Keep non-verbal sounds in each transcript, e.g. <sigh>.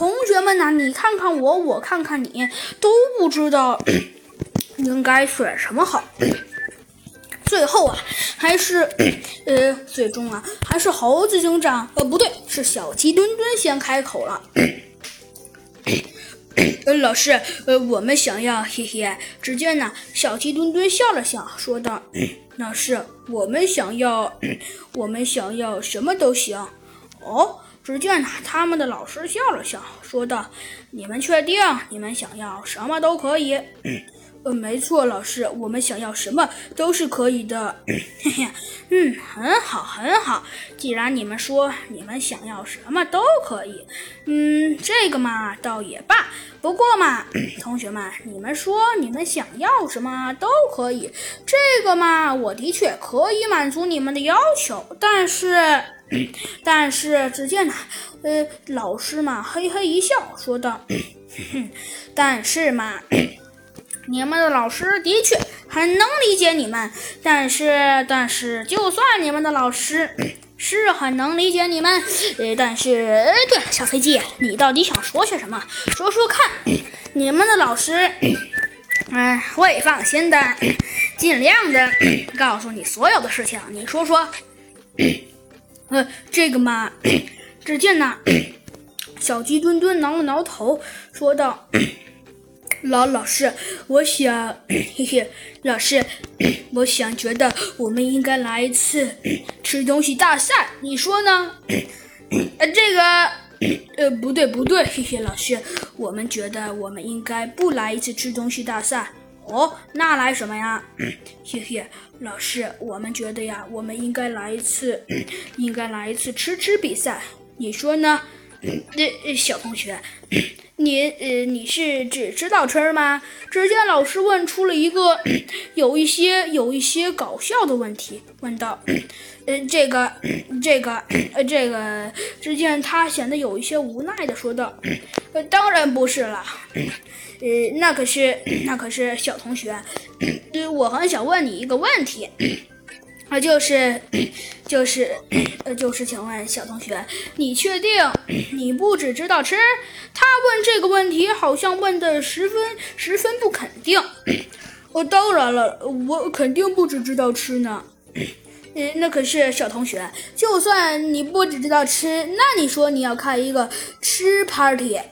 同学们呐，你看看我，我看看你，都不知道 <coughs> 应该选什么好。<coughs> 最后啊，还是 <coughs> 呃，最终啊，还是猴子警长，呃，不对，是小鸡墩墩先开口了。呃，老师，呃，我们想要，嘿嘿。只见呢，小鸡墩墩笑了笑，说道：“老师，我们想要，我们想要什么都行。”哦，只见呢，他们的老师笑了笑，说道：“你们确定？你们想要什么都可以。<clears throat> ”呃，没错，老师，我们想要什么都是可以的。<clears throat> 嘿嘿，嗯，很好，很好。既然你们说你们想要什么都可以，嗯，这个嘛倒也罢。不过嘛，<clears throat> 同学们，你们说你们想要什么都可以，这个嘛，我的确可以满足你们的要求。但是，但是，只见呢，呃，老师嘛，嘿嘿一笑，说道：“但是嘛。”你们的老师的确很能理解你们，但是，但是，就算你们的老师是很能理解你们，呃，但是，呃对了，小飞机，你到底想说些什么？说说看。你们的老师，嗯，会放心的，尽量的告诉你所有的事情。你说说。呃，这个嘛，只见呢，小鸡墩墩挠了挠头，说道。老老师，我想，嘿嘿，老师，我想觉得我们应该来一次吃东西大赛，你说呢？呃，这个，呃，不对不对，嘿嘿，老师，我们觉得我们应该不来一次吃东西大赛。哦，那来什么呀？<clears throat> 嘿嘿，老师，我们觉得呀，我们应该来一次，<clears throat> 应该来一次吃吃比赛，你说呢？呃，小同学。<clears throat> 你呃，你是只知道吃吗？只见老师问出了一个有一些有一些搞笑的问题，问道：“呃，这个这个呃，这个。”只见他显得有一些无奈的说道：“呃，当然不是了，呃，那可是那可是小同学，呃，我很想问你一个问题。”啊，就是，就是，呃，就是，请问小同学，你确定你不只知道吃？他问这个问题，好像问的十分十分不肯定。哦，当然了，我肯定不只知道吃呢。嗯，那可是小同学，就算你不只知道吃，那你说你要开一个吃 party？<coughs>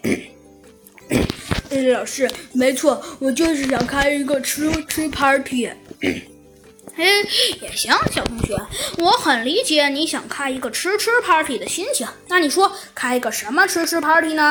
老师，没错，我就是想开一个吃吃 party。嘿，也行，小同学，我很理解你想开一个吃吃 party 的心情。那你说开一个什么吃吃 party 呢？